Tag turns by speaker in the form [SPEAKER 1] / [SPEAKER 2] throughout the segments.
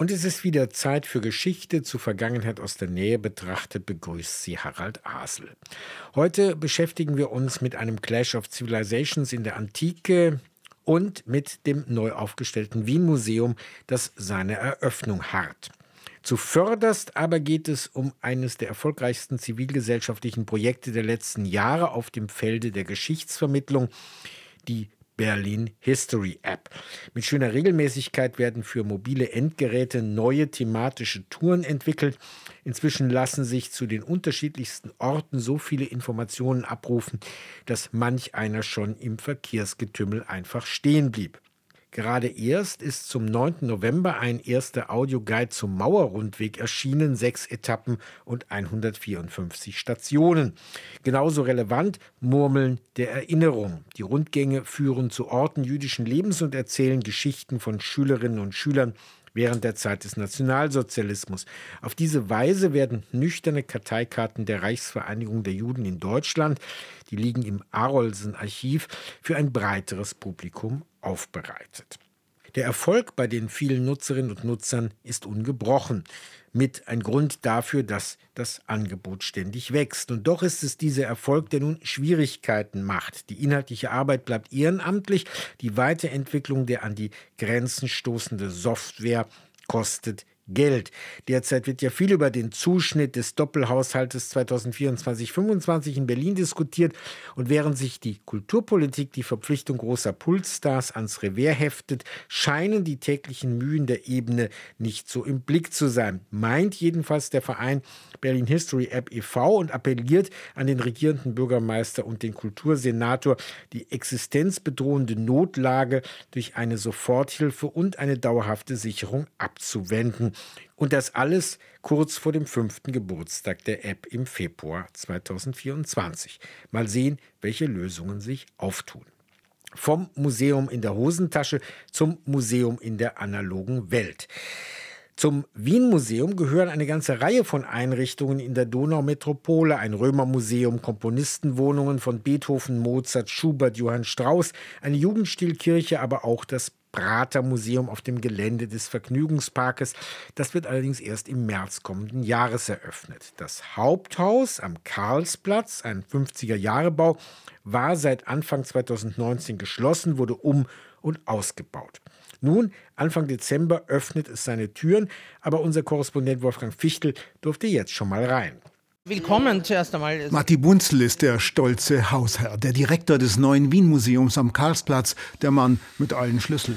[SPEAKER 1] Und es ist wieder Zeit für Geschichte zu Vergangenheit aus der Nähe betrachtet, begrüßt sie Harald Asel. Heute beschäftigen wir uns mit einem Clash of Civilizations in der Antike und mit dem neu aufgestellten Wien Museum, das seine Eröffnung harrt. Zuvörderst aber geht es um eines der erfolgreichsten zivilgesellschaftlichen Projekte der letzten Jahre auf dem Felde der Geschichtsvermittlung, die Berlin History App. Mit schöner Regelmäßigkeit werden für mobile Endgeräte neue thematische Touren entwickelt. Inzwischen lassen sich zu den unterschiedlichsten Orten so viele Informationen abrufen, dass manch einer schon im Verkehrsgetümmel einfach stehen blieb. Gerade erst ist zum 9. November ein erster Audioguide zum Mauerrundweg erschienen, sechs Etappen und 154 Stationen. Genauso relevant Murmeln der Erinnerung. Die Rundgänge führen zu Orten jüdischen Lebens und erzählen Geschichten von Schülerinnen und Schülern während der Zeit des Nationalsozialismus. Auf diese Weise werden nüchterne Karteikarten der Reichsvereinigung der Juden in Deutschland, die liegen im Arolsen Archiv, für ein breiteres Publikum aufbereitet. Der Erfolg bei den vielen Nutzerinnen und Nutzern ist ungebrochen. Mit ein Grund dafür, dass das Angebot ständig wächst. Und doch ist es dieser Erfolg, der nun Schwierigkeiten macht. Die inhaltliche Arbeit bleibt ehrenamtlich. Die Weiterentwicklung der an die Grenzen stoßende Software kostet Geld. Derzeit wird ja viel über den Zuschnitt des Doppelhaushaltes 2024-25 in Berlin diskutiert. Und während sich die Kulturpolitik die Verpflichtung großer Pulsstars ans Revers heftet, scheinen die täglichen Mühen der Ebene nicht so im Blick zu sein. Meint jedenfalls der Verein Berlin History App e.V. und appelliert an den regierenden Bürgermeister und den Kultursenator, die existenzbedrohende Notlage durch eine Soforthilfe und eine dauerhafte Sicherung abzuwenden. Und das alles kurz vor dem fünften Geburtstag der App im Februar 2024. Mal sehen, welche Lösungen sich auftun. Vom Museum in der Hosentasche zum Museum in der analogen Welt. Zum Wien-Museum gehören eine ganze Reihe von Einrichtungen in der Donaumetropole, ein Römermuseum, Komponistenwohnungen von Beethoven, Mozart, Schubert, Johann Strauss, eine Jugendstilkirche, aber auch das Prater-Museum auf dem Gelände des Vergnügungsparkes. Das wird allerdings erst im März kommenden Jahres eröffnet. Das Haupthaus am Karlsplatz, ein 50er-Jahre-Bau, war seit Anfang 2019 geschlossen, wurde um- und ausgebaut. Nun, Anfang Dezember öffnet es seine Türen, aber unser Korrespondent Wolfgang Fichtel durfte jetzt schon mal rein.
[SPEAKER 2] Willkommen zuerst einmal.
[SPEAKER 3] Matti Bunzel ist der stolze Hausherr, der Direktor des neuen Wien-Museums am Karlsplatz, der Mann mit allen Schlüsseln.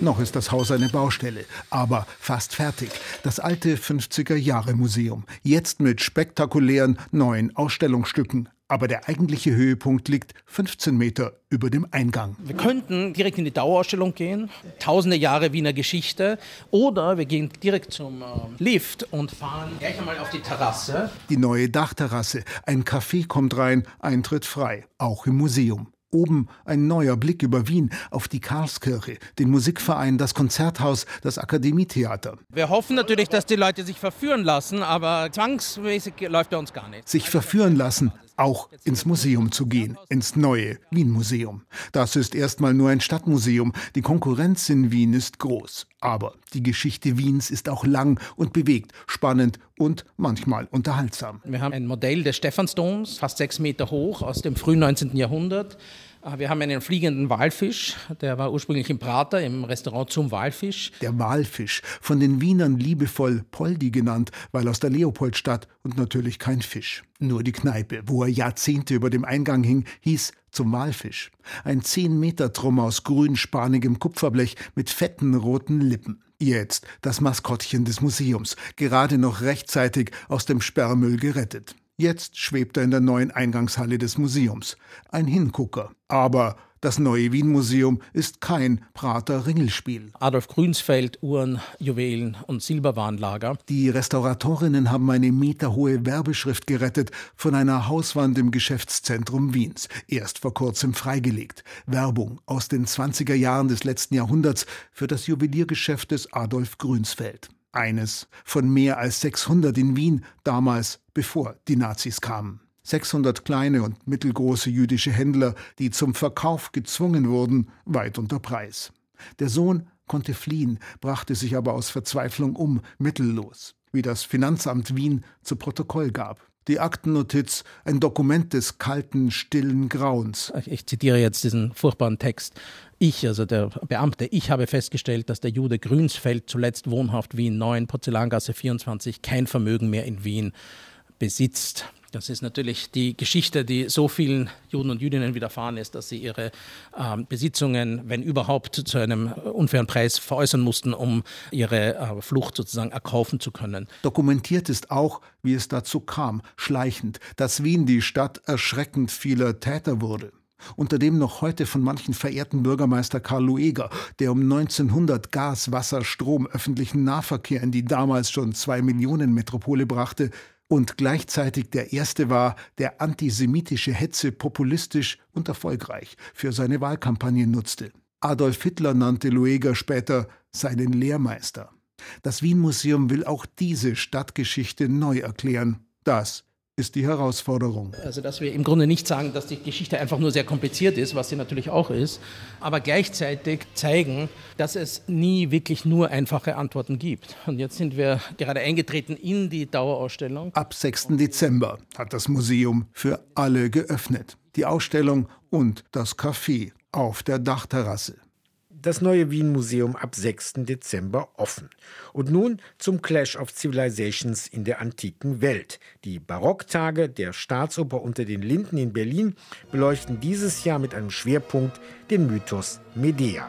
[SPEAKER 3] Noch ist das Haus eine Baustelle, aber fast fertig. Das alte 50er-Jahre-Museum. Jetzt mit spektakulären neuen Ausstellungsstücken. Aber der eigentliche Höhepunkt liegt 15 Meter über dem Eingang.
[SPEAKER 2] Wir könnten direkt in die Dauerausstellung gehen, tausende Jahre Wiener Geschichte, oder wir gehen direkt zum äh, Lift und fahren gleich einmal auf die Terrasse.
[SPEAKER 3] Die neue Dachterrasse. Ein Café kommt rein, Eintritt frei, auch im Museum. Oben ein neuer Blick über Wien auf die Karlskirche, den Musikverein, das Konzerthaus, das Akademietheater.
[SPEAKER 2] Wir hoffen natürlich, dass die Leute sich verführen lassen, aber zwangsmäßig läuft bei uns gar nicht.
[SPEAKER 3] Sich verführen lassen, auch ins Museum zu gehen, ins neue Wien-Museum. Das ist erstmal nur ein Stadtmuseum. Die Konkurrenz in Wien ist groß. Aber die Geschichte Wiens ist auch lang und bewegt, spannend und manchmal unterhaltsam.
[SPEAKER 2] Wir haben ein Modell des Stephansdoms, fast sechs Meter hoch, aus dem frühen 19. Jahrhundert. Ah, wir haben einen fliegenden Walfisch, der war ursprünglich im Prater, im Restaurant zum Walfisch.
[SPEAKER 3] Der Walfisch, von den Wienern liebevoll Poldi genannt, weil aus der Leopoldstadt und natürlich kein Fisch. Nur die Kneipe, wo er Jahrzehnte über dem Eingang hing, hieß zum Walfisch. Ein zehn Meter Trumm aus grünspanigem Kupferblech mit fetten roten Lippen. Jetzt das Maskottchen des Museums, gerade noch rechtzeitig aus dem Sperrmüll gerettet. Jetzt schwebt er in der neuen Eingangshalle des Museums. Ein Hingucker. Aber das neue Wien-Museum ist kein Prater Ringelspiel.
[SPEAKER 2] Adolf Grünsfeld, Uhren, Juwelen und Silberwarenlager.
[SPEAKER 3] Die Restauratorinnen haben eine meterhohe Werbeschrift gerettet von einer Hauswand im Geschäftszentrum Wiens. Erst vor kurzem freigelegt. Werbung aus den 20er Jahren des letzten Jahrhunderts für das Juweliergeschäft des Adolf Grünsfeld. Eines von mehr als 600 in Wien, damals bevor die Nazis kamen. 600 kleine und mittelgroße jüdische Händler, die zum Verkauf gezwungen wurden, weit unter Preis. Der Sohn konnte fliehen, brachte sich aber aus Verzweiflung um, mittellos, wie das Finanzamt Wien zu Protokoll gab. Die Aktennotiz, ein Dokument des kalten, stillen Grauens.
[SPEAKER 2] Ich zitiere jetzt diesen furchtbaren Text. Ich, also der Beamte, ich habe festgestellt, dass der Jude Grünsfeld zuletzt wohnhaft Wien 9, Porzellangasse 24, kein Vermögen mehr in Wien besitzt. Das ist natürlich die Geschichte, die so vielen Juden und Jüdinnen widerfahren ist, dass sie ihre äh, Besitzungen, wenn überhaupt, zu einem unfairen Preis veräußern mussten, um ihre äh, Flucht sozusagen erkaufen zu können.
[SPEAKER 3] Dokumentiert ist auch, wie es dazu kam, schleichend, dass Wien die Stadt erschreckend vieler Täter wurde unter dem noch heute von manchen verehrten Bürgermeister Karl Lueger, der um 1900 Gas, Wasser, Strom, öffentlichen Nahverkehr in die damals schon zwei Millionen Metropole brachte, und gleichzeitig der erste war, der antisemitische Hetze populistisch und erfolgreich für seine Wahlkampagne nutzte. Adolf Hitler nannte Lueger später seinen Lehrmeister. Das Wien-Museum will auch diese Stadtgeschichte neu erklären. Das ist die Herausforderung.
[SPEAKER 2] Also, dass wir im Grunde nicht sagen, dass die Geschichte einfach nur sehr kompliziert ist, was sie natürlich auch ist, aber gleichzeitig zeigen, dass es nie wirklich nur einfache Antworten gibt. Und jetzt sind wir gerade eingetreten in die Dauerausstellung.
[SPEAKER 3] Ab 6. Dezember hat das Museum für alle geöffnet. Die Ausstellung und das Café auf der Dachterrasse
[SPEAKER 1] das neue Wien Museum ab 6. Dezember offen. Und nun zum Clash of Civilizations in der antiken Welt. Die Barocktage der Staatsoper unter den Linden in Berlin beleuchten dieses Jahr mit einem Schwerpunkt den Mythos Medea.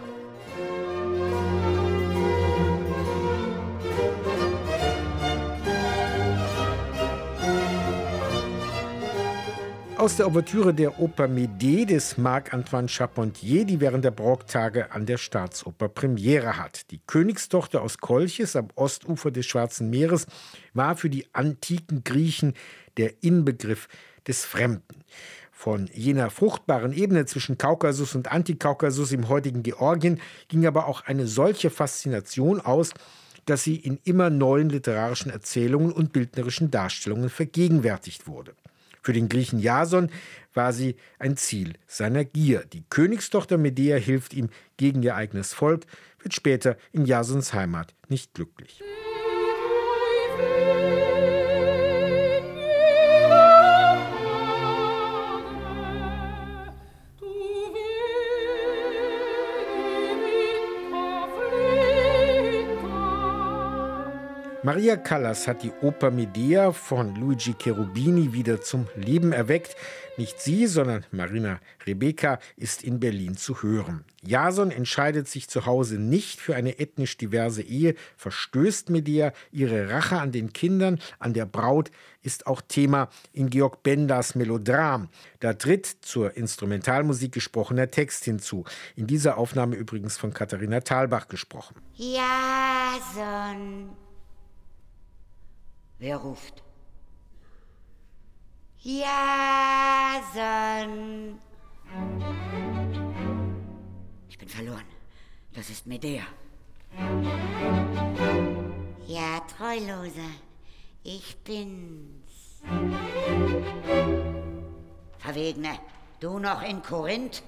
[SPEAKER 1] Aus der Ouvertüre der Oper Médée des Marc-Antoine Charpentier, die während der Barocktage an der Staatsoper Premiere hat. Die Königstochter aus Kolchis am Ostufer des Schwarzen Meeres war für die antiken Griechen der Inbegriff des Fremden. Von jener fruchtbaren Ebene zwischen Kaukasus und Antikaukasus im heutigen Georgien ging aber auch eine solche Faszination aus, dass sie in immer neuen literarischen Erzählungen und bildnerischen Darstellungen vergegenwärtigt wurde. Für den Griechen Jason war sie ein Ziel seiner Gier. Die Königstochter Medea hilft ihm gegen ihr eigenes Volk, wird später in Jasons Heimat nicht glücklich. Maria Callas hat die Oper Medea von Luigi Cherubini wieder zum Leben erweckt. Nicht sie, sondern Marina Rebecca ist in Berlin zu hören. Jason entscheidet sich zu Hause nicht für eine ethnisch diverse Ehe, verstößt Medea, ihre Rache an den Kindern, an der Braut ist auch Thema in Georg Benders Melodram. Da tritt zur Instrumentalmusik gesprochener Text hinzu. In dieser Aufnahme übrigens von Katharina Thalbach gesprochen.
[SPEAKER 4] Jason Wer ruft? Jason. Ich bin verloren. Das ist Medea. Ja, Treuloser. Ich bin's. Verwegene, du noch in Korinth?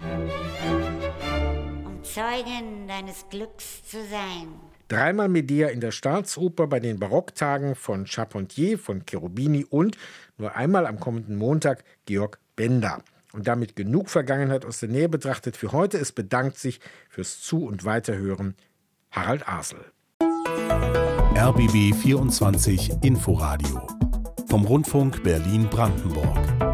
[SPEAKER 4] Um Zeugen deines Glücks zu sein.
[SPEAKER 1] Dreimal Medea in der Staatsoper bei den Barocktagen von Charpentier, von Cherubini und nur einmal am kommenden Montag Georg Bender. Und damit genug Vergangenheit aus der Nähe betrachtet für heute. Es bedankt sich fürs Zu- und Weiterhören Harald Asel.
[SPEAKER 5] RBB 24 Inforadio vom Rundfunk Berlin-Brandenburg.